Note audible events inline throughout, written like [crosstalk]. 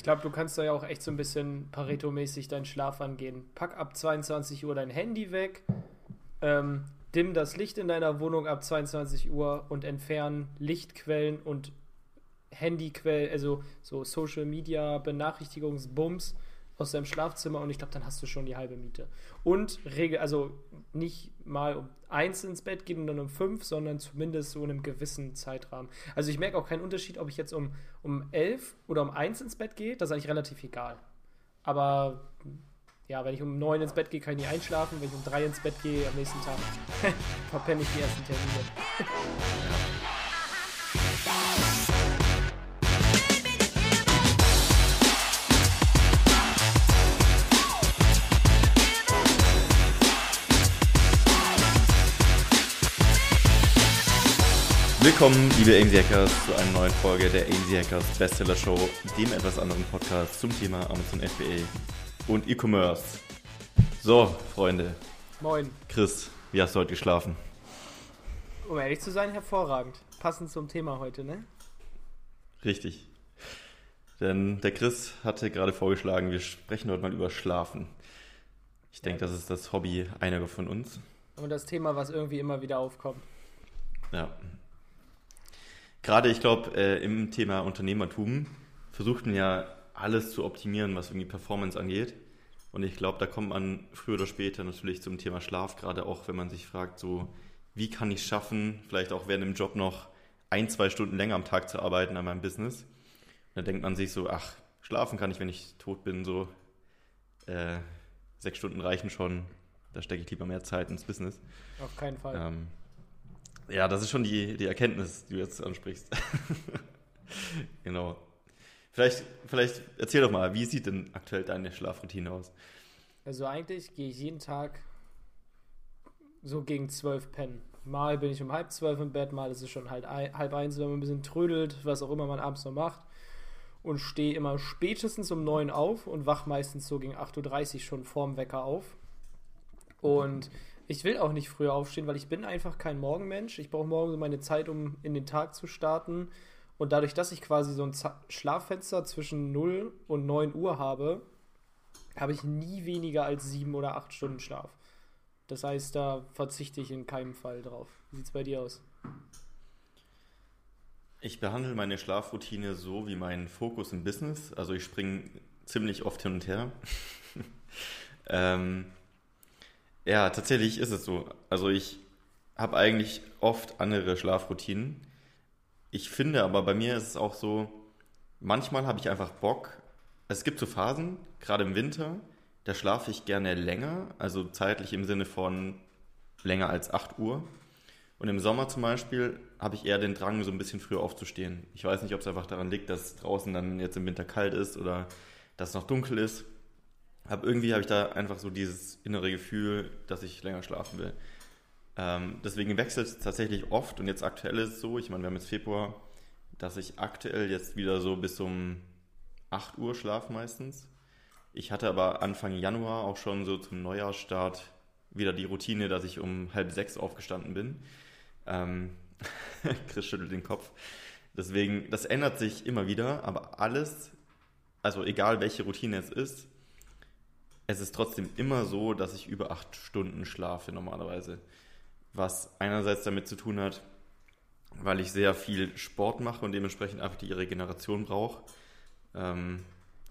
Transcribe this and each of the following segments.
Ich glaube, du kannst da ja auch echt so ein bisschen Pareto-mäßig deinen Schlaf angehen. Pack ab 22 Uhr dein Handy weg, ähm, dimm das Licht in deiner Wohnung ab 22 Uhr und entfernen Lichtquellen und Handyquellen, also so Social Media Benachrichtigungsbums aus deinem Schlafzimmer und ich glaube, dann hast du schon die halbe Miete. Und regel, also nicht mal um eins ins Bett gehen und dann um fünf, sondern zumindest so in einem gewissen Zeitrahmen. Also ich merke auch keinen Unterschied, ob ich jetzt um, um elf oder um eins ins Bett gehe, das ist eigentlich relativ egal. Aber ja, wenn ich um neun ins Bett gehe, kann ich nicht einschlafen. Wenn ich um drei ins Bett gehe, am nächsten Tag [laughs] verpenne ich die ersten Termine. Willkommen, liebe AMZ Hackers, zu einer neuen Folge der AMZ Hackers Bestseller Show, dem etwas anderen Podcast zum Thema Amazon FBA und E-Commerce. So, Freunde. Moin. Chris, wie hast du heute geschlafen? Um ehrlich zu sein, hervorragend. Passend zum Thema heute, ne? Richtig. Denn der Chris hatte gerade vorgeschlagen, wir sprechen heute mal über Schlafen. Ich denke, das ist das Hobby einiger von uns. Und das Thema, was irgendwie immer wieder aufkommt. Ja, gerade ich glaube, äh, im Thema Unternehmertum versucht man ja alles zu optimieren, was irgendwie Performance angeht. Und ich glaube, da kommt man früher oder später natürlich zum Thema Schlaf, gerade auch wenn man sich fragt, so, wie kann ich es schaffen, vielleicht auch während dem Job noch ein, zwei Stunden länger am Tag zu arbeiten an meinem Business. Und da denkt man sich so, ach, schlafen kann ich, wenn ich tot bin, so äh, sechs Stunden reichen schon, da stecke ich lieber mehr Zeit ins Business. Auf keinen Fall. Ähm, ja, das ist schon die, die Erkenntnis, die du jetzt ansprichst. [laughs] genau. Vielleicht, vielleicht erzähl doch mal, wie sieht denn aktuell deine Schlafroutine aus? Also eigentlich gehe ich jeden Tag so gegen zwölf pennen. Mal bin ich um halb zwölf im Bett, mal ist es schon halt ein, halb eins, wenn man ein bisschen trödelt, was auch immer man abends noch macht. Und stehe immer spätestens um neun auf und wach meistens so gegen 8.30 Uhr schon vorm Wecker auf. Und ich will auch nicht früher aufstehen, weil ich bin einfach kein Morgenmensch. Ich brauche morgen so meine Zeit, um in den Tag zu starten. Und dadurch, dass ich quasi so ein Schlaffenster zwischen 0 und 9 Uhr habe, habe ich nie weniger als 7 oder 8 Stunden Schlaf. Das heißt, da verzichte ich in keinem Fall drauf. Wie sieht es bei dir aus? Ich behandle meine Schlafroutine so wie meinen Fokus im Business. Also ich springe ziemlich oft hin und her. [laughs] ähm, ja, tatsächlich ist es so. Also ich habe eigentlich oft andere Schlafroutinen. Ich finde aber bei mir ist es auch so, manchmal habe ich einfach Bock. Es gibt so Phasen, gerade im Winter, da schlafe ich gerne länger, also zeitlich im Sinne von länger als 8 Uhr. Und im Sommer zum Beispiel habe ich eher den Drang, so ein bisschen früher aufzustehen. Ich weiß nicht, ob es einfach daran liegt, dass draußen dann jetzt im Winter kalt ist oder dass es noch dunkel ist hab, irgendwie habe ich da einfach so dieses innere Gefühl, dass ich länger schlafen will. Ähm, deswegen wechselt es tatsächlich oft und jetzt aktuell ist es so, ich meine, wir haben jetzt Februar, dass ich aktuell jetzt wieder so bis um 8 Uhr schlafe meistens. Ich hatte aber Anfang Januar auch schon so zum Neujahrsstart wieder die Routine, dass ich um halb sechs aufgestanden bin. Ähm, [laughs] Chris schüttelt den Kopf. Deswegen, das ändert sich immer wieder, aber alles, also egal welche Routine es ist, es ist trotzdem immer so, dass ich über acht Stunden schlafe normalerweise. Was einerseits damit zu tun hat, weil ich sehr viel Sport mache und dementsprechend einfach die Regeneration brauche. Ähm,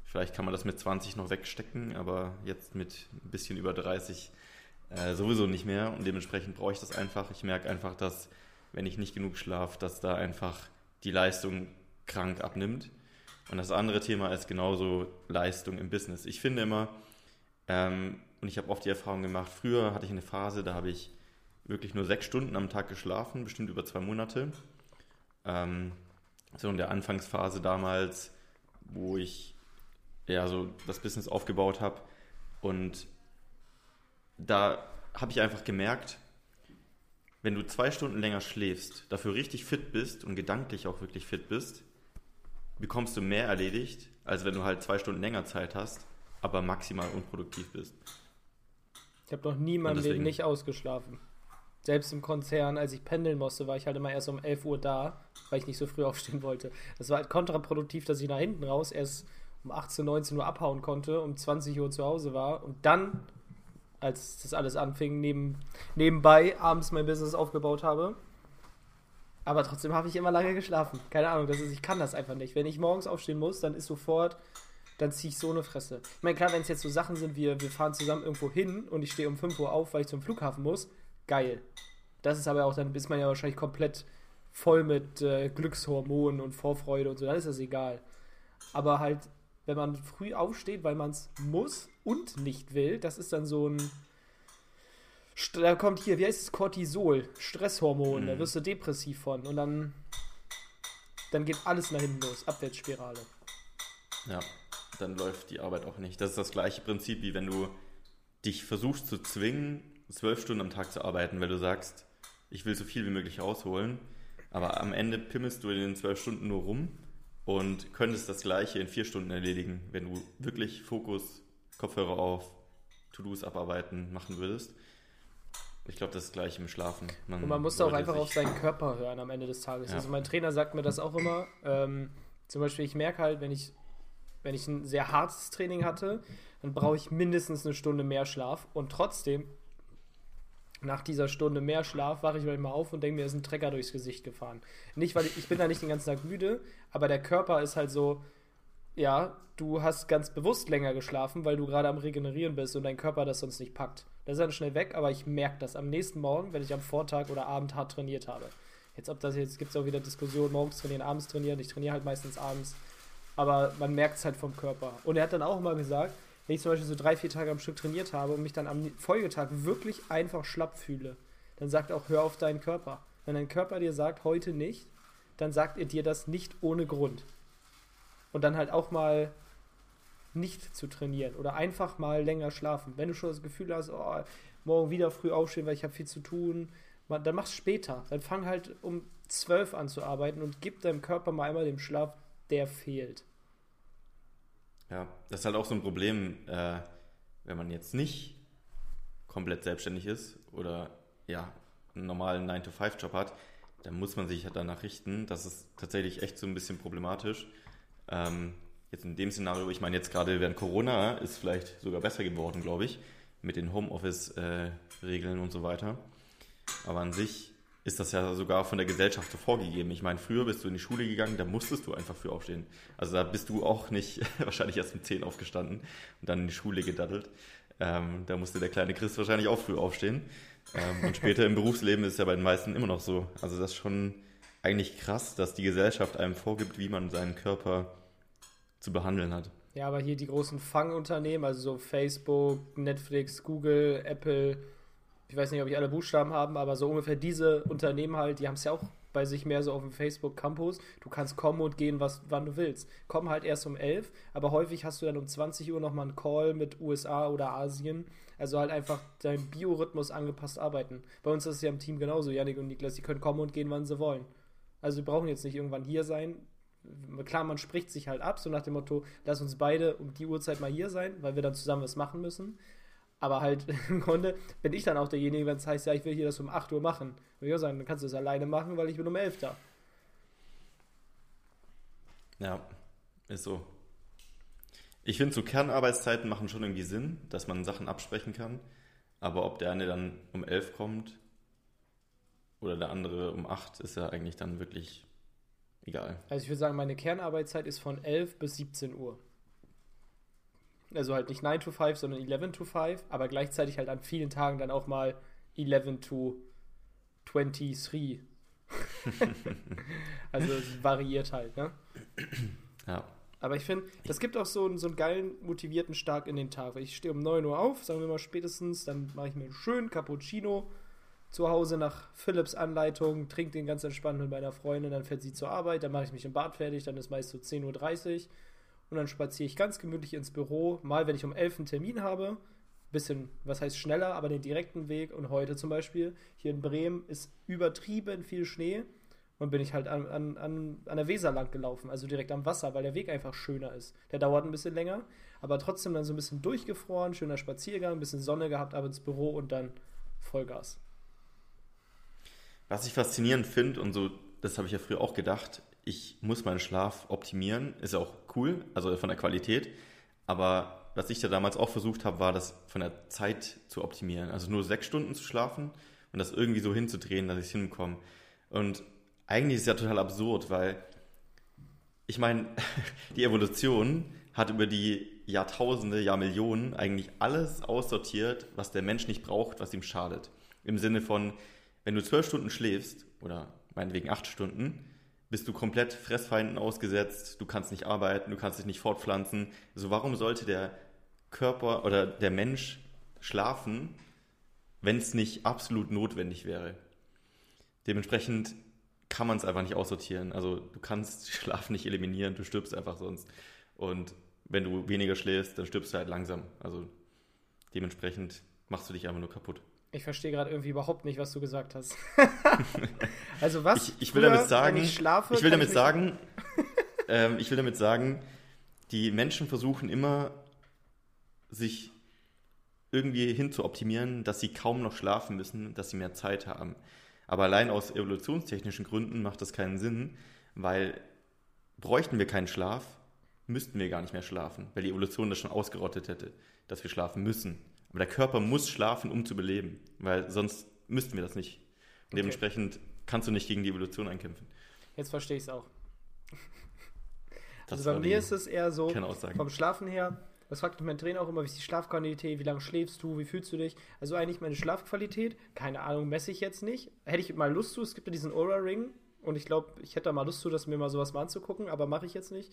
vielleicht kann man das mit 20 noch wegstecken, aber jetzt mit ein bisschen über 30 äh, sowieso nicht mehr und dementsprechend brauche ich das einfach. Ich merke einfach, dass wenn ich nicht genug schlafe, dass da einfach die Leistung krank abnimmt. Und das andere Thema ist genauso Leistung im Business. Ich finde immer, ähm, und ich habe oft die Erfahrung gemacht, früher hatte ich eine Phase, da habe ich wirklich nur sechs Stunden am Tag geschlafen, bestimmt über zwei Monate. Ähm, so in der Anfangsphase damals, wo ich ja so das Business aufgebaut habe. Und da habe ich einfach gemerkt, wenn du zwei Stunden länger schläfst, dafür richtig fit bist und gedanklich auch wirklich fit bist, bekommst du mehr erledigt, als wenn du halt zwei Stunden länger Zeit hast aber maximal unproduktiv bist. Ich habe noch nie in meinem Leben nicht ausgeschlafen. Selbst im Konzern, als ich pendeln musste, war ich halt immer erst um 11 Uhr da, weil ich nicht so früh [laughs] aufstehen wollte. Das war halt kontraproduktiv, dass ich nach hinten raus erst um um 18, 19 Uhr abhauen konnte, um 20 Uhr zu Hause war und dann, als das alles anfing, neben, nebenbei abends mein Business aufgebaut habe. Aber trotzdem habe ich immer lange geschlafen. Keine Ahnung, das ist, ich kann das einfach nicht. Wenn ich morgens aufstehen muss, dann ist sofort, dann ziehe ich so eine Fresse. Ich meine, klar, wenn es jetzt so Sachen sind, wie wir fahren zusammen irgendwo hin und ich stehe um 5 Uhr auf, weil ich zum Flughafen muss, geil. Das ist aber auch, dann ist man ja wahrscheinlich komplett voll mit äh, Glückshormonen und Vorfreude und so, dann ist das egal. Aber halt, wenn man früh aufsteht, weil man es muss und nicht will, das ist dann so ein. Da kommt hier, wie heißt es? Cortisol, Stresshormon, mhm. da wirst du depressiv von und dann, dann geht alles nach hinten los, Abwärtsspirale. Ja, dann läuft die Arbeit auch nicht. Das ist das gleiche Prinzip, wie wenn du dich versuchst zu zwingen, zwölf Stunden am Tag zu arbeiten, weil du sagst, ich will so viel wie möglich rausholen, aber am Ende pimmelst du in den zwölf Stunden nur rum und könntest das Gleiche in vier Stunden erledigen, wenn du wirklich Fokus, Kopfhörer auf, To-Dos abarbeiten machen würdest. Ich glaube, das ist gleich im Schlafen. Man und man muss auch einfach auf seinen Körper hören am Ende des Tages. Ja. Also mein Trainer sagt mir das auch immer. Ähm, zum Beispiel, ich merke halt, wenn ich, wenn ich ein sehr hartes Training hatte, dann brauche ich mindestens eine Stunde mehr Schlaf. Und trotzdem nach dieser Stunde mehr Schlaf wache ich manchmal auf und denke mir, ist ein Trecker durchs Gesicht gefahren. Nicht, weil ich, ich bin da nicht den ganzen Tag müde, aber der Körper ist halt so, ja, du hast ganz bewusst länger geschlafen, weil du gerade am Regenerieren bist und dein Körper das sonst nicht packt. Das ist dann schnell weg, aber ich merke das am nächsten Morgen, wenn ich am Vortag oder Abend hart trainiert habe. Jetzt, ob das jetzt gibt es auch wieder Diskussionen, morgens trainieren, abends trainieren. Ich trainiere halt meistens abends. Aber man merkt es halt vom Körper. Und er hat dann auch mal gesagt, wenn ich zum Beispiel so drei, vier Tage am Stück trainiert habe und mich dann am Folgetag wirklich einfach schlapp fühle, dann sagt auch, hör auf deinen Körper. Wenn dein Körper dir sagt, heute nicht, dann sagt er dir das nicht ohne Grund. Und dann halt auch mal nicht zu trainieren oder einfach mal länger schlafen. Wenn du schon das Gefühl hast, oh, morgen wieder früh aufstehen, weil ich habe viel zu tun, dann mach es später. Dann fang halt um zwölf an zu arbeiten und gib deinem Körper mal einmal den Schlaf, der fehlt. Ja, das ist halt auch so ein Problem, äh, wenn man jetzt nicht komplett selbstständig ist oder ja, einen normalen 9-to-5-Job hat, dann muss man sich halt danach richten. Das ist tatsächlich echt so ein bisschen problematisch. Ähm, jetzt in dem Szenario, ich meine jetzt gerade während Corona ist vielleicht sogar besser geworden, glaube ich, mit den Homeoffice-Regeln äh, und so weiter. Aber an sich ist das ja sogar von der Gesellschaft so vorgegeben. Ich meine, früher bist du in die Schule gegangen, da musstest du einfach früh aufstehen. Also da bist du auch nicht [laughs] wahrscheinlich erst um 10 aufgestanden und dann in die Schule gedattelt. Ähm, da musste der kleine Chris wahrscheinlich auch früh aufstehen. Ähm, und später im Berufsleben ist es ja bei den meisten immer noch so. Also das ist schon eigentlich krass, dass die Gesellschaft einem vorgibt, wie man seinen Körper zu behandeln hat. Ja, aber hier die großen Fangunternehmen, also so Facebook, Netflix, Google, Apple, ich weiß nicht, ob ich alle Buchstaben haben, aber so ungefähr diese Unternehmen halt, die haben es ja auch bei sich mehr so auf dem Facebook Campus. Du kannst kommen und gehen, was, wann du willst. Komm halt erst um 11, aber häufig hast du dann um 20 Uhr nochmal einen Call mit USA oder Asien. Also halt einfach deinen Biorhythmus angepasst arbeiten. Bei uns ist es ja im Team genauso, Janik und Niklas, die können kommen und gehen, wann sie wollen. Also wir brauchen jetzt nicht irgendwann hier sein. Klar, man spricht sich halt ab, so nach dem Motto, lass uns beide um die Uhrzeit mal hier sein, weil wir dann zusammen was machen müssen. Aber halt [laughs] im Grunde bin ich dann auch derjenige, wenn es heißt, ja, ich will hier das um 8 Uhr machen. Würde ich auch sagen, dann kannst du es alleine machen, weil ich bin um 11 da. Ja, ist so. Ich finde, so Kernarbeitszeiten machen schon irgendwie Sinn, dass man Sachen absprechen kann. Aber ob der eine dann um 11 kommt oder der andere um 8, ist ja eigentlich dann wirklich egal. Also ich würde sagen, meine Kernarbeitszeit ist von 11 bis 17 Uhr. Also halt nicht 9 to 5, sondern 11 to 5, aber gleichzeitig halt an vielen Tagen dann auch mal 11 to 23. [laughs] also variiert halt, ne? Ja. Aber ich finde, das gibt auch so, so einen geilen, motivierten Start in den Tag. Ich stehe um 9 Uhr auf, sagen wir mal spätestens, dann mache ich mir einen schönen Cappuccino zu Hause nach Philips Anleitung, trinke den ganz entspannt mit meiner Freundin, dann fährt sie zur Arbeit, dann mache ich mich im Bad fertig, dann ist meist so 10.30 Uhr und dann spaziere ich ganz gemütlich ins Büro. Mal, wenn ich um 11 einen Termin habe, bisschen, was heißt schneller, aber den direkten Weg. Und heute zum Beispiel, hier in Bremen ist übertrieben viel Schnee. Und bin ich halt an, an, an, an der Weser lang gelaufen, also direkt am Wasser, weil der Weg einfach schöner ist. Der dauert ein bisschen länger, aber trotzdem dann so ein bisschen durchgefroren, schöner Spaziergang, ein bisschen Sonne gehabt, ab ins Büro und dann Vollgas. Was ich faszinierend finde und so, das habe ich ja früher auch gedacht, ich muss meinen Schlaf optimieren, ist auch cool, also von der Qualität. Aber was ich da damals auch versucht habe, war das von der Zeit zu optimieren. Also nur sechs Stunden zu schlafen und das irgendwie so hinzudrehen, dass ich es hinbekomme. Und eigentlich ist es ja total absurd, weil ich meine, [laughs] die Evolution hat über die Jahrtausende, Jahrmillionen eigentlich alles aussortiert, was der Mensch nicht braucht, was ihm schadet. Im Sinne von, wenn du zwölf Stunden schläfst, oder meinetwegen acht Stunden, bist du komplett Fressfeinden ausgesetzt, du kannst nicht arbeiten, du kannst dich nicht fortpflanzen. Also warum sollte der Körper oder der Mensch schlafen, wenn es nicht absolut notwendig wäre? Dementsprechend kann man es einfach nicht aussortieren. Also du kannst [laughs] Schlaf nicht eliminieren, du stirbst einfach sonst. Und wenn du weniger schläfst, dann stirbst du halt langsam. Also dementsprechend machst du dich einfach nur kaputt. Ich verstehe gerade irgendwie überhaupt nicht, was du gesagt hast. [laughs] also was? Ich, ich will früher, damit sagen, ich, schlafe, ich will damit ich sagen, [laughs] ähm, ich will damit sagen, die Menschen versuchen immer, sich irgendwie hin zu optimieren, dass sie kaum noch schlafen müssen, dass sie mehr Zeit haben. Aber allein aus evolutionstechnischen Gründen macht das keinen Sinn, weil bräuchten wir keinen Schlaf, müssten wir gar nicht mehr schlafen, weil die Evolution das schon ausgerottet hätte, dass wir schlafen müssen. Aber der Körper muss schlafen, um zu beleben, weil sonst müssten wir das nicht. Okay. dementsprechend kannst du nicht gegen die Evolution einkämpfen. Jetzt verstehe ich es auch. also bei mir ist es eher so, vom Schlafen her, das fragt mein Trainer auch immer, wie ist die Schlafqualität, wie lange schläfst du, wie fühlst du dich? Also eigentlich meine Schlafqualität, keine Ahnung, messe ich jetzt nicht. Hätte ich mal Lust zu, es gibt ja diesen Aura-Ring, und ich glaube, ich hätte da mal Lust zu, das mir mal sowas mal anzugucken, aber mache ich jetzt nicht.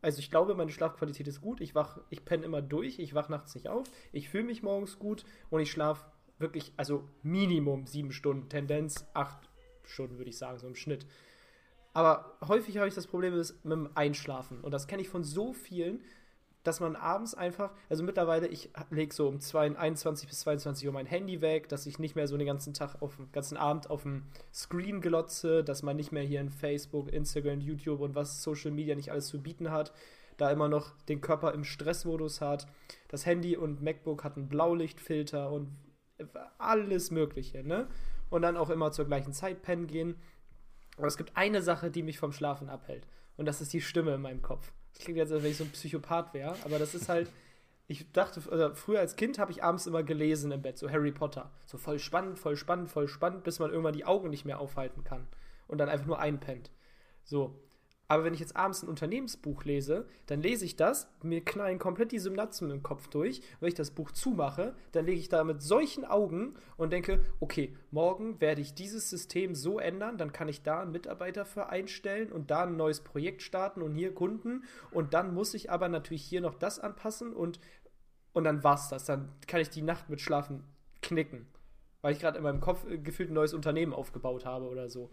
Also ich glaube, meine Schlafqualität ist gut. Ich wach, ich penne immer durch, ich wach nachts nicht auf, ich fühle mich morgens gut und ich schlafe wirklich, also Minimum sieben Stunden, Tendenz acht Stunden, würde ich sagen, so im Schnitt. Aber häufig habe ich das Problem mit dem Einschlafen. Und das kenne ich von so vielen, dass man abends einfach, also mittlerweile, ich lege so um 21 bis 22 Uhr mein Handy weg, dass ich nicht mehr so den ganzen Tag auf den ganzen Abend auf dem Screen glotze, dass man nicht mehr hier in Facebook, Instagram, YouTube und was Social Media nicht alles zu bieten hat, da immer noch den Körper im Stressmodus hat. Das Handy und MacBook hat einen Blaulichtfilter und alles Mögliche, ne? Und dann auch immer zur gleichen Zeit pennen gehen. Aber es gibt eine Sache, die mich vom Schlafen abhält. Und das ist die Stimme in meinem Kopf. Das klingt jetzt, als wenn ich so ein Psychopath wäre, aber das ist halt. Ich dachte, also früher als Kind habe ich abends immer gelesen im Bett, so Harry Potter. So voll spannend, voll spannend, voll spannend, bis man irgendwann die Augen nicht mehr aufhalten kann und dann einfach nur einpennt. So. Aber wenn ich jetzt abends ein Unternehmensbuch lese, dann lese ich das, mir knallen komplett die Synapsen im Kopf durch. Wenn ich das Buch zumache, dann lege ich da mit solchen Augen und denke, okay, morgen werde ich dieses System so ändern, dann kann ich da einen Mitarbeiter für einstellen und da ein neues Projekt starten und hier Kunden. Und dann muss ich aber natürlich hier noch das anpassen und, und dann war's das. Dann kann ich die Nacht mit Schlafen knicken. Weil ich gerade in meinem Kopf äh, gefühlt ein neues Unternehmen aufgebaut habe oder so.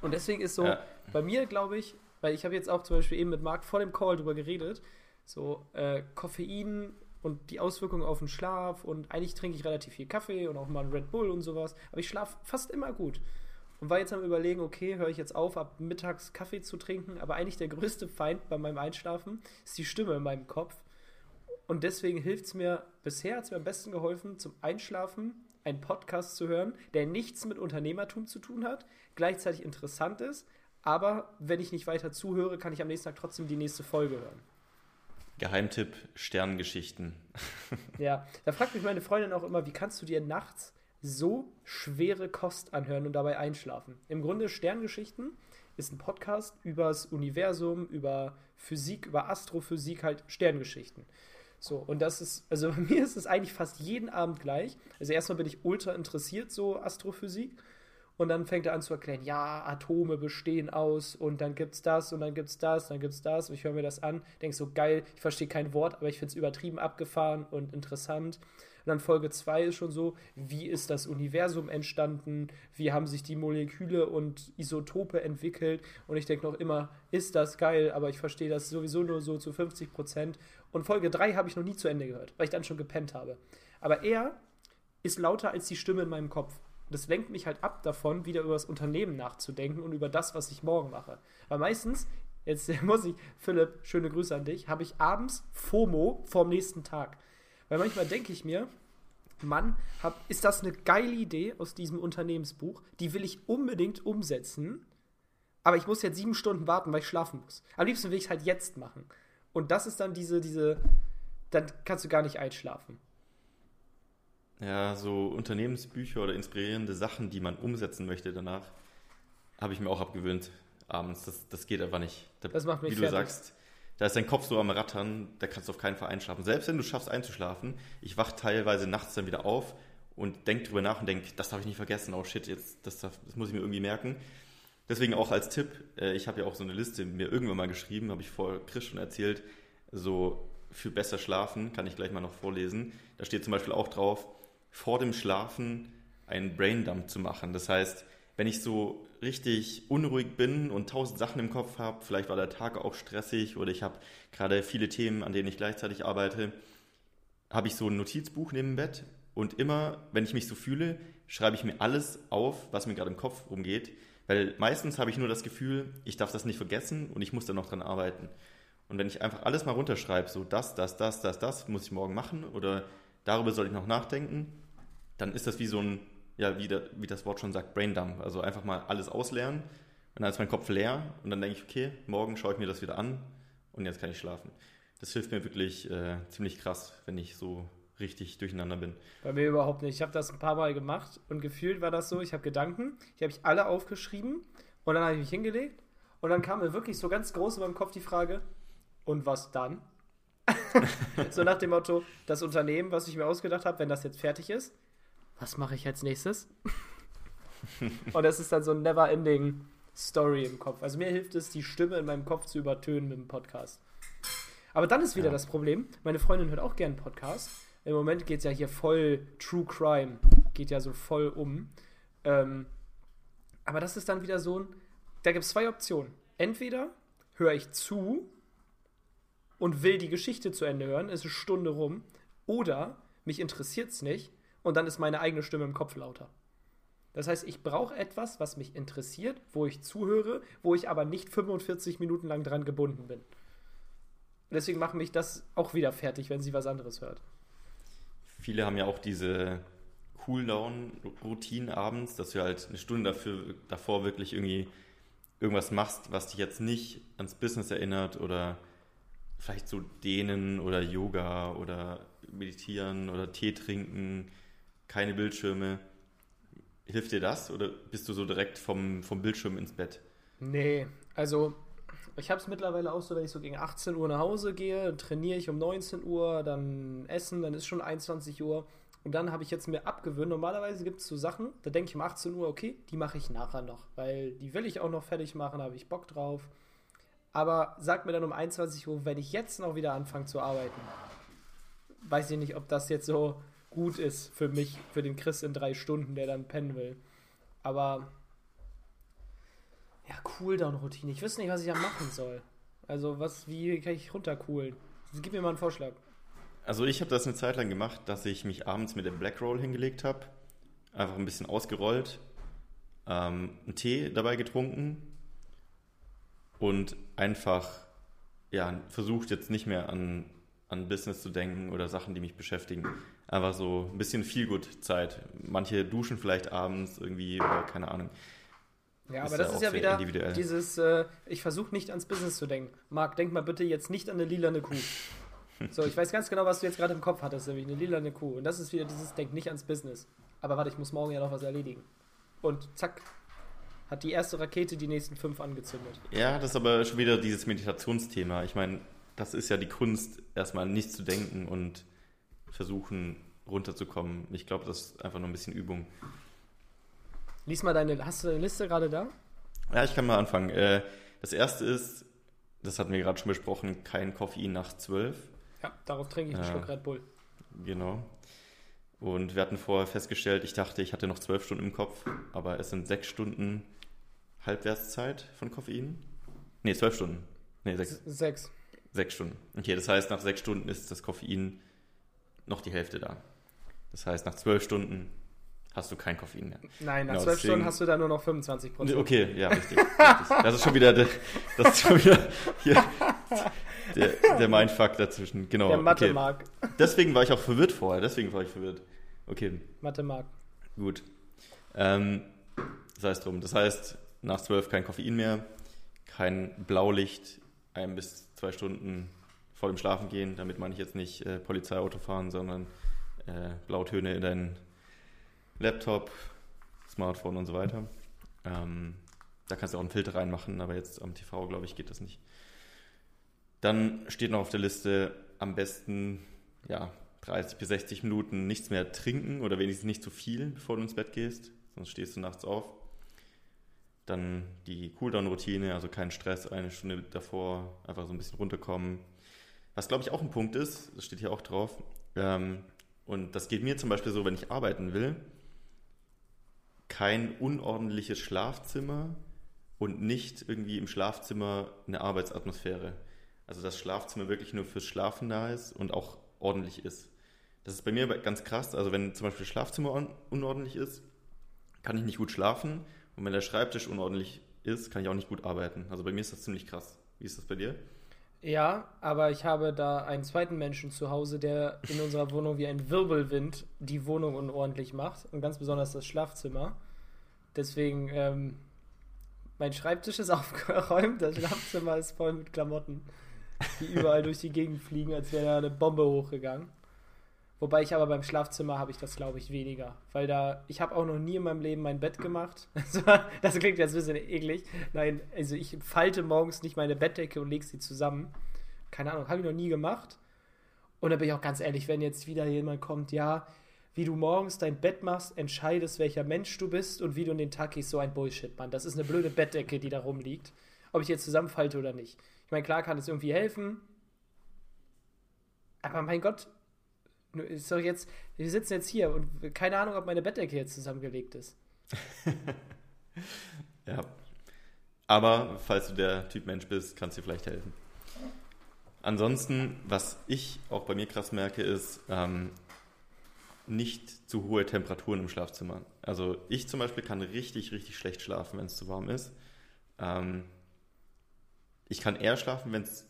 Und deswegen ist so, ja. bei mir glaube ich, weil ich habe jetzt auch zum Beispiel eben mit Marc vor dem Call drüber geredet, so äh, Koffein und die Auswirkungen auf den Schlaf und eigentlich trinke ich relativ viel Kaffee und auch mal einen Red Bull und sowas, aber ich schlafe fast immer gut. Und war jetzt am überlegen, okay, höre ich jetzt auf, ab mittags Kaffee zu trinken, aber eigentlich der größte Feind bei meinem Einschlafen ist die Stimme in meinem Kopf. Und deswegen hilft es mir, bisher hat es mir am besten geholfen, zum Einschlafen einen Podcast zu hören, der nichts mit Unternehmertum zu tun hat, gleichzeitig interessant ist, aber wenn ich nicht weiter zuhöre, kann ich am nächsten Tag trotzdem die nächste Folge hören. Geheimtipp: Sterngeschichten. [laughs] ja, da fragt mich meine Freundin auch immer, wie kannst du dir nachts so schwere Kost anhören und dabei einschlafen? Im Grunde Sterngeschichten ist ein Podcast über das Universum, über Physik, über Astrophysik, halt Sterngeschichten. So, und das ist, also [laughs] bei mir ist es eigentlich fast jeden Abend gleich. Also erstmal bin ich ultra interessiert, so Astrophysik. Und dann fängt er an zu erklären, ja, Atome bestehen aus und dann gibt's das und dann gibt's das, dann gibt's das. Und ich höre mir das an, denke so, geil, ich verstehe kein Wort, aber ich finde es übertrieben abgefahren und interessant. Und dann Folge 2 ist schon so, wie ist das Universum entstanden? Wie haben sich die Moleküle und Isotope entwickelt? Und ich denke noch immer, ist das geil, aber ich verstehe das sowieso nur so zu 50 Prozent. Und Folge 3 habe ich noch nie zu Ende gehört, weil ich dann schon gepennt habe. Aber er ist lauter als die Stimme in meinem Kopf. Das lenkt mich halt ab davon, wieder über das Unternehmen nachzudenken und über das, was ich morgen mache. Weil meistens, jetzt [laughs] muss ich, Philipp, schöne Grüße an dich, habe ich abends FOMO vorm nächsten Tag. Weil manchmal denke ich mir, Mann, hab, ist das eine geile Idee aus diesem Unternehmensbuch? Die will ich unbedingt umsetzen. aber ich muss jetzt sieben Stunden warten, weil ich schlafen muss. Am liebsten will ich es halt jetzt machen. Und das ist dann diese, diese, dann kannst du gar nicht einschlafen. Ja, so Unternehmensbücher oder inspirierende Sachen, die man umsetzen möchte danach, habe ich mir auch abgewöhnt abends. Das, das geht einfach nicht. Da, Das macht mich Wie du fertig. sagst, da ist dein Kopf so am Rattern, da kannst du auf keinen Fall einschlafen. Selbst wenn du schaffst einzuschlafen, ich wach teilweise nachts dann wieder auf und denk drüber nach und denk, das darf ich nicht vergessen, oh shit, jetzt, das, darf, das muss ich mir irgendwie merken. Deswegen auch als Tipp, äh, ich habe ja auch so eine Liste mir irgendwann mal geschrieben, habe ich vor Chris schon erzählt, so für besser schlafen, kann ich gleich mal noch vorlesen. Da steht zum Beispiel auch drauf, vor dem Schlafen einen Braindump zu machen. Das heißt, wenn ich so richtig unruhig bin und tausend Sachen im Kopf habe, vielleicht war der Tag auch stressig oder ich habe gerade viele Themen, an denen ich gleichzeitig arbeite, habe ich so ein Notizbuch neben dem Bett und immer, wenn ich mich so fühle, schreibe ich mir alles auf, was mir gerade im Kopf rumgeht, weil meistens habe ich nur das Gefühl, ich darf das nicht vergessen und ich muss da noch dran arbeiten. Und wenn ich einfach alles mal runterschreibe, so das, das, das, das, das muss ich morgen machen oder darüber soll ich noch nachdenken, dann ist das wie so ein, ja, wie, der, wie das Wort schon sagt, Braindump. Also einfach mal alles ausleeren und dann ist mein Kopf leer und dann denke ich, okay, morgen schaue ich mir das wieder an und jetzt kann ich schlafen. Das hilft mir wirklich äh, ziemlich krass, wenn ich so richtig durcheinander bin. Bei mir überhaupt nicht. Ich habe das ein paar Mal gemacht und gefühlt war das so, ich habe Gedanken, die habe ich alle aufgeschrieben und dann habe ich mich hingelegt und dann kam mir wirklich so ganz groß in meinem Kopf die Frage, und was dann? [laughs] so nach dem Motto, das Unternehmen, was ich mir ausgedacht habe, wenn das jetzt fertig ist, was mache ich als nächstes? [laughs] und das ist dann so ein never-ending Story im Kopf. Also mir hilft es, die Stimme in meinem Kopf zu übertönen mit dem Podcast. Aber dann ist wieder Ja. das Problem, meine Freundin hört auch gern Podcast. Im Moment geht es ja hier voll True Crime, geht ja so voll um. Ähm, aber das ist dann wieder so ein, da gibt es zwei Optionen. Entweder höre ich zu und will die Geschichte zu Ende hören, ist eine Stunde rum, oder mich interessiert es nicht und dann ist meine eigene Stimme im Kopf lauter. Das heißt, ich brauche etwas, was mich interessiert, wo ich zuhöre, wo ich aber nicht 45 Minuten lang dran gebunden bin. Deswegen macht mich das auch wieder fertig, wenn sie was anderes hört. Viele haben ja auch diese Cooldown-Routinen abends, dass du halt eine Stunde dafür, davor wirklich irgendwie irgendwas machst, was dich jetzt nicht ans Business erinnert oder vielleicht so dehnen oder Yoga oder meditieren oder Tee trinken, keine Bildschirme. Hilft dir das oder bist du so direkt vom, vom Bildschirm ins Bett? Nee, also ich habe es mittlerweile auch so, wenn ich so gegen 18 Uhr nach Hause gehe, trainiere ich um 19 Uhr, dann essen, dann ist schon 21 Uhr. Und dann habe ich jetzt mir abgewöhnt, normalerweise gibt es so Sachen, da denke ich um 18 Uhr, okay, die mache ich nachher noch, weil die will ich auch noch fertig machen, da habe ich Bock drauf. Aber sag mir dann um 21 Uhr, wenn ich jetzt noch wieder anfange zu arbeiten, weiß ich nicht, ob das jetzt so gut ist für mich, für den Chris in drei Stunden, der dann pennen will. Aber ja, Cooldown-Routine. Ich wüsste nicht, was ich da machen soll. Also, was, wie kann ich runtercoolen? Gib mir mal einen Vorschlag. Also ich habe das eine Zeit lang gemacht, dass ich mich abends mit dem Black Roll hingelegt habe, einfach ein bisschen ausgerollt, ähm, einen Tee dabei getrunken und einfach ja, versucht jetzt nicht mehr an, an Business zu denken oder Sachen, die mich beschäftigen. Einfach so ein bisschen Feelgood-Zeit. Manche duschen vielleicht abends irgendwie oder keine Ahnung. Ja, Ist aber ja das auch ist ja wieder individuell. dieses, äh, ich versuche nicht ans Business zu denken. Marc, denk mal bitte jetzt nicht an eine lilane Kuh. [laughs] So, ich weiß ganz genau, was du jetzt gerade im Kopf hattest, nämlich eine lilane Kuh. Und das ist wieder dieses Denk nicht ans Business. Aber warte, ich muss morgen ja noch was erledigen. Und zack, hat die erste Rakete die nächsten fünf angezündet. Ja, das ist aber schon wieder dieses Meditationsthema. Ich meine, das ist ja die Kunst, erstmal nicht zu denken und versuchen runterzukommen. Ich glaube, das ist einfach nur ein bisschen Übung. Lies mal deine, hast du deine Liste gerade da? Ja, ich kann mal anfangen. Äh, Das erste ist, das hatten wir gerade schon besprochen, kein Koffein nach 12. Ja, darauf trinke ich einen Ja. Schluck Red Bull. Genau. Und wir hatten vorher festgestellt, ich dachte, ich hatte noch zwölf Stunden im Kopf, aber es sind sechs Stunden Halbwertszeit von Koffein. Nee, zwölf Stunden. Nee, sechs, Sechs. sechs Stunden. Okay, das heißt, nach sechs Stunden ist das Koffein noch die Hälfte da. Das heißt, nach zwölf Stunden hast du kein Koffein mehr. Nein, nach Genau, zwölf deswegen- Stunden hast du da nur noch 25 Prozent. Okay, ja, richtig. richtig. Das ist schon wieder, der, das ist schon wieder hier, der, der Mindfuck dazwischen. Genau. Der okay. Mathe-Mark. Deswegen war ich auch verwirrt vorher. Deswegen war ich verwirrt. Okay, Mathe-Mark. gut. Ähm, sei es drum. Das heißt, nach zwölf kein Koffein mehr. kein Blaulicht ein bis zwei Stunden vor dem Schlafen gehen. Damit meine ich jetzt nicht äh, Polizeiauto fahren, sondern äh, Blautöne in deinen Laptop, Smartphone und so weiter. Ähm, da kannst du auch einen Filter reinmachen, aber jetzt am TV, glaube ich, geht das nicht. Dann steht noch auf der Liste am besten ja, 30 bis 60 Minuten nichts mehr trinken oder wenigstens nicht zu viel, bevor du ins Bett gehst, sonst stehst du nachts auf. Dann die Cooldown-Routine, also kein Stress, eine Stunde davor, einfach so ein bisschen runterkommen. Was glaube ich auch ein Punkt ist, das steht hier auch drauf, ähm, und das geht mir zum Beispiel so, wenn ich arbeiten will, kein unordentliches Schlafzimmer und nicht irgendwie im Schlafzimmer eine Arbeitsatmosphäre. Also das Schlafzimmer wirklich nur fürs Schlafen da ist und auch ordentlich ist. Das ist bei mir ganz krass. Also wenn zum Beispiel das Schlafzimmer unordentlich ist, kann ich nicht gut schlafen. Und wenn der Schreibtisch unordentlich ist, kann ich auch nicht gut arbeiten. Also bei mir ist das ziemlich krass. Wie ist das bei dir? Ja, aber ich habe da einen zweiten Menschen zu Hause, der in unserer Wohnung wie ein Wirbelwind die Wohnung unordentlich macht. Und ganz besonders das Schlafzimmer. Deswegen, ähm, mein Schreibtisch ist [laughs] aufgeräumt, das Schlafzimmer ist voll mit Klamotten die überall durch die Gegend fliegen, als wäre da eine Bombe hochgegangen. Wobei ich aber beim Schlafzimmer habe ich das, glaube ich, weniger. Weil da, ich habe auch noch nie in meinem Leben mein Bett gemacht. [laughs] das klingt jetzt ein bisschen eklig. Nein, also ich falte morgens nicht meine Bettdecke und lege sie zusammen. Keine Ahnung, habe ich noch nie gemacht. Und da bin ich auch ganz ehrlich, wenn jetzt wieder jemand kommt, ja, wie du morgens dein Bett machst, entscheidest, welcher Mensch du bist und wie du in den Tag gehst, so ein Bullshit, Mann. Das ist eine blöde Bettdecke, die da rumliegt. Ob ich jetzt zusammenfalte oder nicht. Ich meine, klar kann es irgendwie helfen. Aber mein Gott, ist doch jetzt, wir sitzen jetzt hier und keine Ahnung, ob meine Bettdecke jetzt zusammengelegt ist. [laughs] ja. Aber falls du der Typ Mensch bist, kannst du dir vielleicht helfen. Ansonsten, was ich auch bei mir krass merke, ist ähm, nicht zu hohe Temperaturen im Schlafzimmer. Also ich zum Beispiel kann richtig, richtig schlecht schlafen, wenn es zu warm ist. Ähm, ich kann eher schlafen, wenn es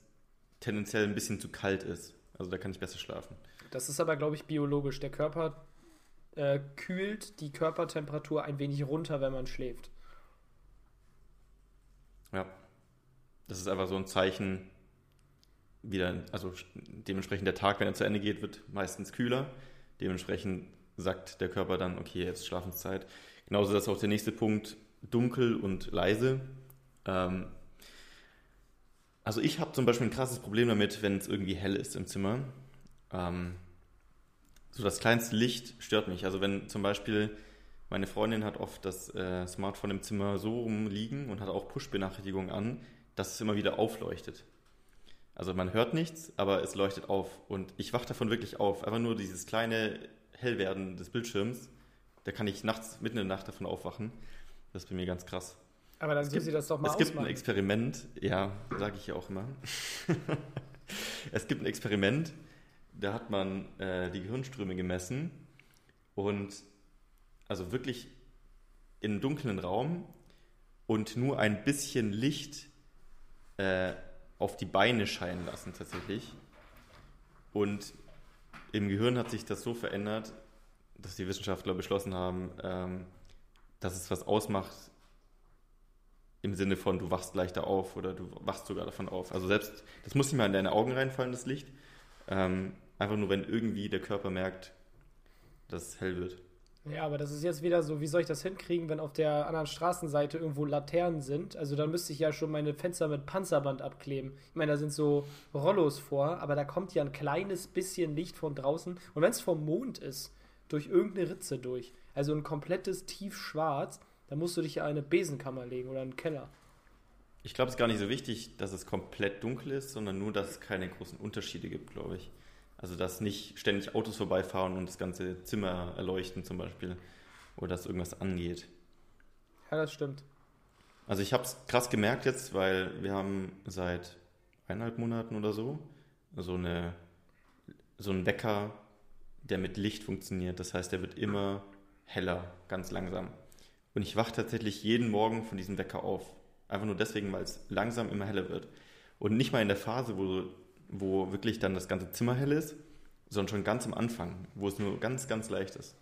tendenziell ein bisschen zu kalt ist. Also da kann ich besser schlafen. Das ist aber, glaube ich, biologisch. Der Körper äh, kühlt die Körpertemperatur ein wenig runter, wenn man schläft. Ja. Das ist einfach so ein Zeichen, wieder, also dementsprechend der Tag, wenn er zu Ende geht, wird meistens kühler. Dementsprechend sagt der Körper dann, okay, jetzt Schlafenszeit. Genauso ist auch der nächste Punkt, dunkel und leise. Ähm, also ich habe zum Beispiel ein krasses Problem damit, wenn es irgendwie hell ist im Zimmer. Ähm, so das kleinste Licht stört mich. Also wenn zum Beispiel meine Freundin hat oft das äh, Smartphone im Zimmer so rumliegen und hat auch Push-Benachrichtigungen an, dass es immer wieder aufleuchtet. Also man hört nichts, aber es leuchtet auf. Und ich wache davon wirklich auf. Einfach nur dieses kleine Hellwerden des Bildschirms, da kann ich nachts, mitten in der Nacht davon aufwachen. Das ist bei mir ganz krass. Aber dann soll sie das doch mal Es gibt ausmachen. ein Experiment, ja, sage ich ja auch immer. [laughs] es gibt ein Experiment, da hat man äh, die Gehirnströme gemessen und also wirklich in einem dunklen Raum und nur ein bisschen Licht äh, auf die Beine scheinen lassen tatsächlich. Und im Gehirn hat sich das so verändert, dass die Wissenschaftler beschlossen haben, ähm, dass es was ausmacht, im Sinne von, du wachst leichter auf oder du wachst sogar davon auf. Also selbst, das muss nicht mal in deine Augen reinfallen, das Licht. Ähm, einfach nur, wenn irgendwie der Körper merkt, dass es hell wird. Ja, aber das ist jetzt wieder so, wie soll ich das hinkriegen, wenn auf der anderen Straßenseite irgendwo Laternen sind? Also dann müsste ich ja schon meine Fenster mit Panzerband abkleben. Ich meine, da sind so Rollos vor, aber da kommt ja ein kleines bisschen Licht von draußen. Und wenn es vom Mond ist, durch irgendeine Ritze durch, also ein komplettes Tiefschwarz, da musst du dich ja eine Besenkammer legen oder einen Keller. Ich glaube, es ist gar nicht so wichtig, dass es komplett dunkel ist, sondern nur, dass es keine großen Unterschiede gibt, glaube ich. Also, dass nicht ständig Autos vorbeifahren und das ganze Zimmer erleuchten zum Beispiel. Oder dass irgendwas angeht. Ja, das stimmt. Also, ich habe es krass gemerkt jetzt, weil wir haben seit eineinhalb Monaten oder so so, eine, so einen Wecker, der mit Licht funktioniert. Das heißt, der wird immer heller, ganz langsam. Und ich wache tatsächlich jeden Morgen von diesem Wecker auf. Einfach nur deswegen, weil es langsam immer heller wird. Und nicht mal in der Phase, wo, wo wirklich dann das ganze Zimmer hell ist, sondern schon ganz am Anfang, wo es nur ganz, ganz leicht ist.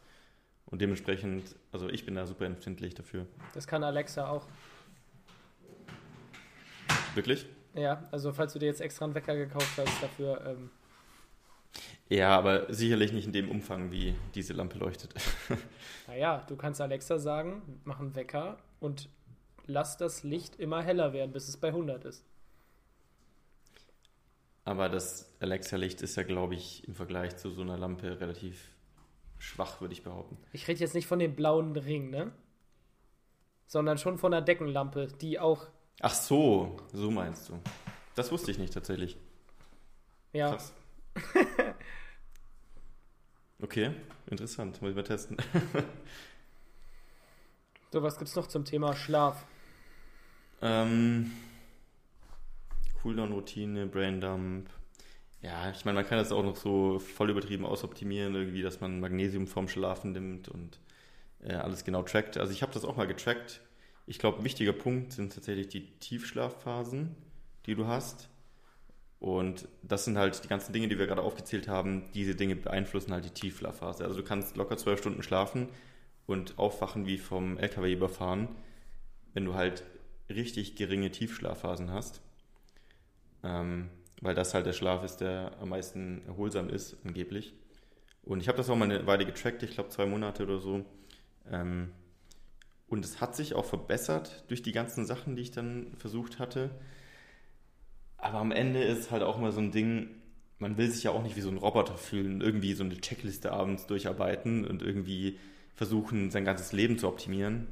Und dementsprechend, also ich bin da super empfindlich dafür. Das kann Alexa auch. Wirklich? Ja, also falls du dir jetzt extra einen Wecker gekauft hast dafür. Ähm, ja, aber sicherlich nicht in dem Umfang, wie diese Lampe leuchtet. [laughs] naja, du kannst Alexa sagen, mach einen Wecker und lass das Licht immer heller werden, bis es bei 100 ist. Aber das Alexa-Licht ist ja, glaube ich, im Vergleich zu so einer Lampe relativ schwach, würde ich behaupten. Ich rede jetzt nicht von dem blauen Ring, ne? Sondern schon von der Deckenlampe, die auch. Ach so, so meinst du. Das wusste ich nicht tatsächlich. Ja. Krass. [laughs] okay, interessant. Muss ich mal testen. [laughs] so, was gibt's noch zum Thema Schlaf? Ähm, Cooldown-Routine, Braindump. Ja, ich meine, man kann das auch noch so voll übertrieben ausoptimieren, irgendwie, dass man Magnesium vorm Schlafen nimmt und äh, alles genau trackt. Also ich habe das auch mal getrackt. Ich glaube, wichtiger Punkt sind tatsächlich die Tiefschlafphasen, die du hast. Und das sind halt die ganzen Dinge, die wir gerade aufgezählt haben. Diese Dinge beeinflussen halt die Tiefschlafphase. Also du kannst locker zwölf Stunden schlafen und aufwachen wie vom LKW überfahren, wenn du halt richtig geringe Tiefschlafphasen hast. Ähm, weil das halt der Schlaf ist, der am meisten erholsam ist, angeblich. Und ich habe das auch mal eine Weile getrackt, ich glaube zwei Monate oder so. Ähm, und es hat sich auch verbessert durch die ganzen Sachen, die ich dann versucht hatte. Aber am Ende ist halt auch mal so ein Ding, man will sich ja auch nicht wie so ein Roboter fühlen, irgendwie so eine Checkliste abends durcharbeiten und irgendwie versuchen, sein ganzes Leben zu optimieren.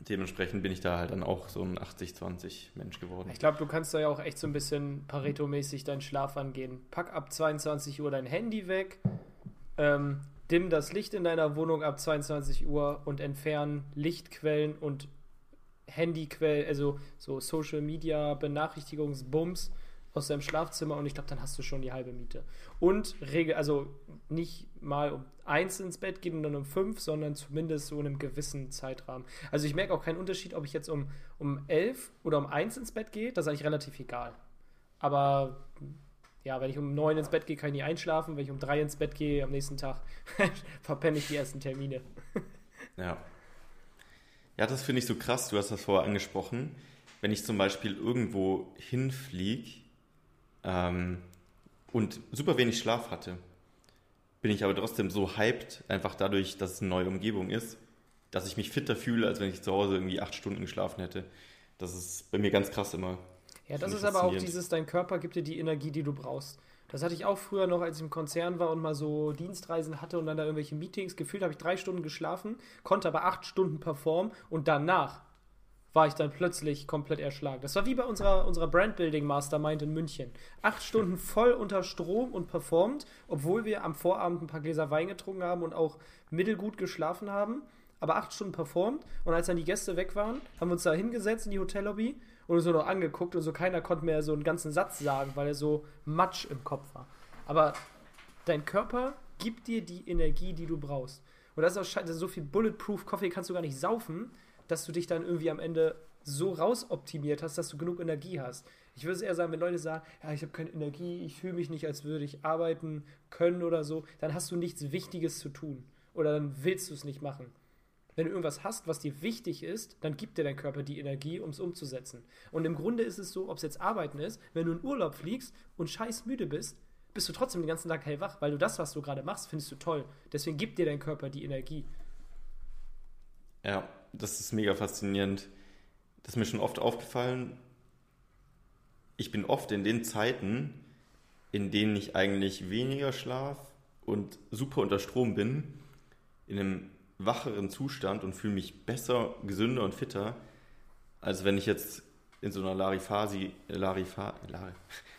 Dementsprechend bin ich da halt dann auch so ein 80-20 Mensch geworden. Ich glaube, du kannst da ja auch echt so ein bisschen Pareto-mäßig deinen Schlaf angehen. Pack ab 22 Uhr dein Handy weg, ähm, dimm das Licht in deiner Wohnung ab 22 Uhr und entfernen Lichtquellen und Handyquellen, also so Social Media Benachrichtigungsbums aus deinem Schlafzimmer und ich glaube, dann hast du schon die halbe Miete. Und regel, also nicht mal um eins ins Bett gehen und dann um fünf, sondern zumindest so in einem gewissen Zeitrahmen. Also ich merke auch keinen Unterschied, ob ich jetzt um, um elf oder um eins ins Bett gehe, das ist eigentlich relativ egal. Aber ja, wenn ich um neun ins Bett gehe, kann ich nie einschlafen. Wenn ich um drei ins Bett gehe, am nächsten Tag [laughs] verpenne ich die ersten Termine. ja. Ja, das finde ich so krass. Du hast das vorher angesprochen. Wenn ich zum Beispiel irgendwo hinfliege ähm, und super wenig Schlaf hatte, bin ich aber trotzdem so hyped, einfach dadurch, dass es eine neue Umgebung ist, dass ich mich fitter fühle, als wenn ich zu Hause irgendwie acht Stunden geschlafen hätte. Das ist bei mir ganz krass immer. Ja, das ist aber auch dieses, dein Körper gibt dir die Energie, die du brauchst. Das hatte ich auch früher noch, als ich im Konzern war und mal so Dienstreisen hatte und dann da irgendwelche Meetings. Gefühlt habe ich drei Stunden geschlafen, konnte aber acht Stunden performen und danach war ich dann plötzlich komplett erschlagen. Das war wie bei unserer, unserer Brandbuilding Mastermind in München. Acht Stunden voll unter Strom und performt, obwohl wir am Vorabend ein paar Gläser Wein getrunken haben und auch mittelgut geschlafen haben. Aber acht Stunden performt und als dann die Gäste weg waren, haben wir uns da hingesetzt in die Hotellobby und uns so noch angeguckt und so keiner konnte mehr so einen ganzen Satz sagen, weil er so Matsch im Kopf war. Aber dein Körper gibt dir die Energie, die du brauchst. Und das ist auch so viel Bulletproof Coffee kannst du gar nicht saufen, dass du dich dann irgendwie am Ende so rausoptimiert hast, dass du genug Energie hast. Ich würde es eher sagen, wenn Leute sagen, ja, ich habe keine Energie, ich fühle mich nicht, als würde ich arbeiten können oder so, dann hast du nichts Wichtiges zu tun. Oder dann willst du es nicht machen. Wenn du irgendwas hast, was dir wichtig ist, dann gibt dir dein Körper die Energie, um es umzusetzen. Und im Grunde ist es so, ob es jetzt Arbeiten ist, wenn du in Urlaub fliegst und scheiß müde bist, bist du trotzdem den ganzen Tag hellwach, weil du das, was du gerade machst, findest du toll. Deswegen gibt dir dein Körper die Energie. Ja, das ist mega faszinierend. Das ist mir schon oft aufgefallen. Ich bin oft in den Zeiten, in denen ich eigentlich weniger schlaf und super unter Strom bin, in einem wacheren Zustand und fühle mich besser, gesünder und fitter, als wenn ich jetzt in so einer Larifasi, Larifa,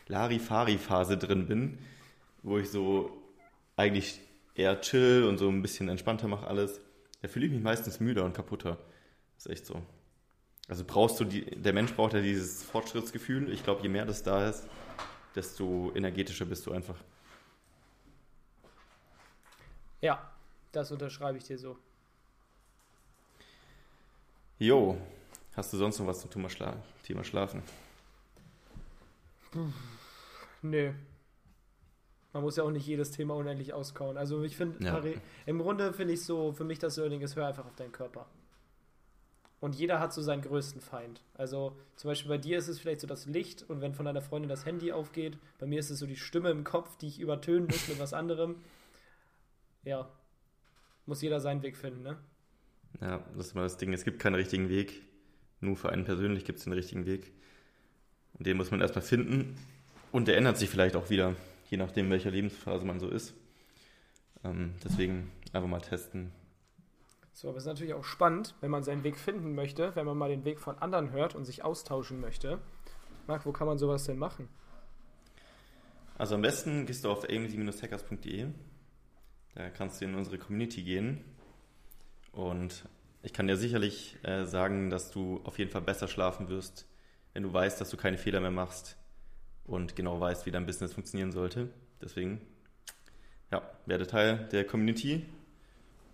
Larifari-Phase drin bin, wo ich so eigentlich eher chill und so ein bisschen entspannter mache alles. Da fühle ich mich meistens müder und kaputter. Das ist echt so. Also brauchst du die, der Mensch braucht ja dieses Fortschrittsgefühl. Ich glaube, je mehr das da ist, desto energetischer bist du einfach. Ja, das unterschreibe ich dir so. Jo, hast du sonst noch was zum Thema, Schla Thema Schlafen? Nö. Man muss ja auch nicht jedes Thema unendlich auskauen. Also ich finde, ja. im Grunde finde ich so, für mich das Learning ist, hör einfach auf deinen Körper. Und jeder hat so seinen größten Feind. Also zum Beispiel bei dir ist es vielleicht so das Licht und wenn von deiner Freundin das Handy aufgeht, bei mir ist es so die Stimme im Kopf, die ich übertönen muss mit was anderem. Ja, muss jeder seinen Weg finden, ne? Ja, das ist immer das Ding. Es gibt keinen richtigen Weg. Nur für einen persönlich gibt es den richtigen Weg. Und den muss man erstmal finden. Und der ändert sich vielleicht auch wieder, je nachdem, welcher Lebensphase man so ist. Ähm, deswegen einfach mal testen, so, aber es ist natürlich auch spannend, wenn man seinen Weg finden möchte, wenn man mal den Weg von anderen hört und sich austauschen möchte. Marc, wo kann man sowas denn machen? Also am besten gehst du auf aimlessy-hackers.de. Da kannst du in unsere Community gehen. Und ich kann dir sicherlich äh, sagen, dass du auf jeden Fall besser schlafen wirst, wenn du weißt, dass du keine Fehler mehr machst und genau weißt, wie dein Business funktionieren sollte. Deswegen, ja, werde Teil der Community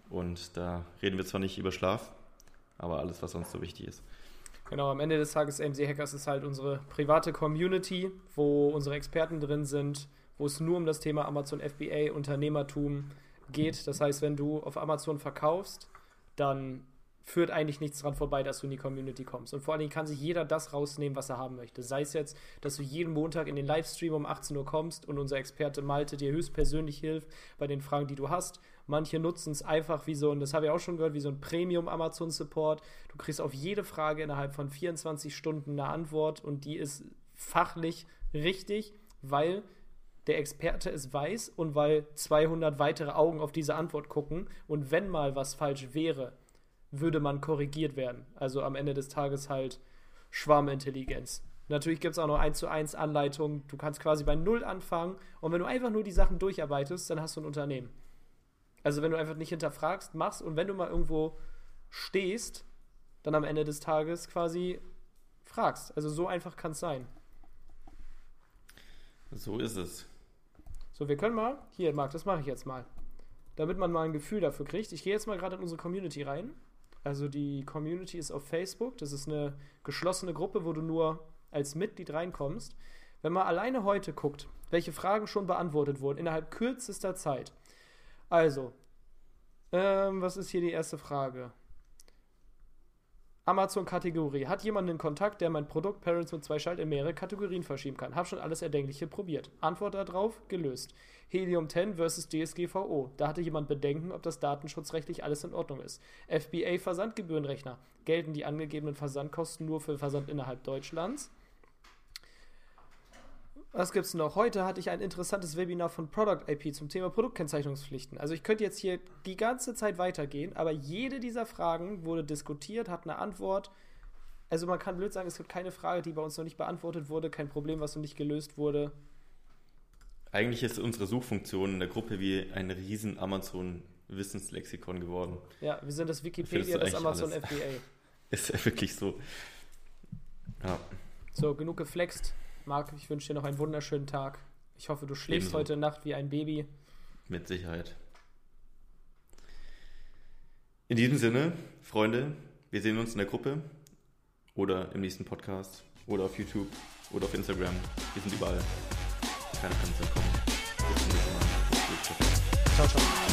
und da reden wir zwar nicht über Schlaf, aber alles, was sonst so wichtig ist. Genau, am Ende des Tages AMC Hackers ist halt unsere private Community, wo unsere Experten drin sind, wo es nur um das Thema Amazon FBA, Unternehmertum geht. Das heißt, wenn du auf Amazon verkaufst, dann führt eigentlich nichts dran vorbei, dass du in die Community kommst. Und vor allen Dingen kann sich jeder das rausnehmen, was er haben möchte. Sei es jetzt, dass du jeden Montag in den Livestream um 18 Uhr kommst und unser Experte Malte dir höchstpersönlich hilft bei den Fragen, die du hast. Manche nutzen es einfach wie so, und das habe ich auch schon gehört, wie so ein Premium-Amazon-Support. Du kriegst auf jede Frage innerhalb von 24 Stunden eine Antwort und die ist fachlich richtig, weil der Experte es weiß und weil 200 weitere Augen auf diese Antwort gucken. Und wenn mal was falsch wäre, würde man korrigiert werden. Also am Ende des Tages halt Schwarmintelligenz. Natürlich gibt es auch noch 1 zu 1 Anleitungen. Du kannst quasi bei Null anfangen und wenn du einfach nur die Sachen durcharbeitest, dann hast du ein Unternehmen. Also wenn du einfach nicht hinterfragst, machst und wenn du mal irgendwo stehst, dann am Ende des Tages quasi fragst. Also so einfach kann es sein. So ist es. So, wir können mal, hier, Marc, das mache ich jetzt mal. Damit man mal ein Gefühl dafür kriegt. Ich gehe jetzt mal gerade in unsere Community rein. Also die Community ist auf Facebook. Das ist eine geschlossene Gruppe, wo du nur als Mitglied reinkommst. Wenn man alleine heute guckt, welche Fragen schon beantwortet wurden, innerhalb kürzester Zeit, also, ähm, was ist hier die erste Frage? Amazon-Kategorie. Hat jemand einen Kontakt, der mein Produkt Parents mit zwei Schalt in mehrere Kategorien verschieben kann? Hab schon alles Erdenkliche probiert. Antwort darauf, gelöst. Helium 10 versus DSGVO. Da hatte jemand Bedenken, ob das datenschutzrechtlich alles in Ordnung ist. FBA Versandgebührenrechner. Gelten die angegebenen Versandkosten nur für Versand innerhalb Deutschlands? Was gibt's noch? Heute hatte ich ein interessantes Webinar von Product IP zum Thema Produktkennzeichnungspflichten. Also ich könnte jetzt hier die ganze Zeit weitergehen, aber jede dieser Fragen wurde diskutiert, hat eine Antwort. Also man kann blöd sagen, es gibt keine Frage, die bei uns noch nicht beantwortet wurde, kein Problem, was noch nicht gelöst wurde. Eigentlich ist unsere Suchfunktion in der Gruppe wie ein riesen Amazon-Wissenslexikon geworden. Ja, wir sind das Wikipedia des Amazon alles. FBA. [laughs] ist ja wirklich so. Ja. So, genug geflext. Marc, ich wünsche dir noch einen wunderschönen Tag. Ich hoffe, du schläfst Ebenso. heute Nacht wie ein Baby. Mit Sicherheit. In diesem Sinne, Freunde, wir sehen uns in der Gruppe oder im nächsten Podcast oder auf YouTube oder auf Instagram. Wir sind überall. Keine Grenze kommen. Bis zum nächsten Mal. Ciao, ciao.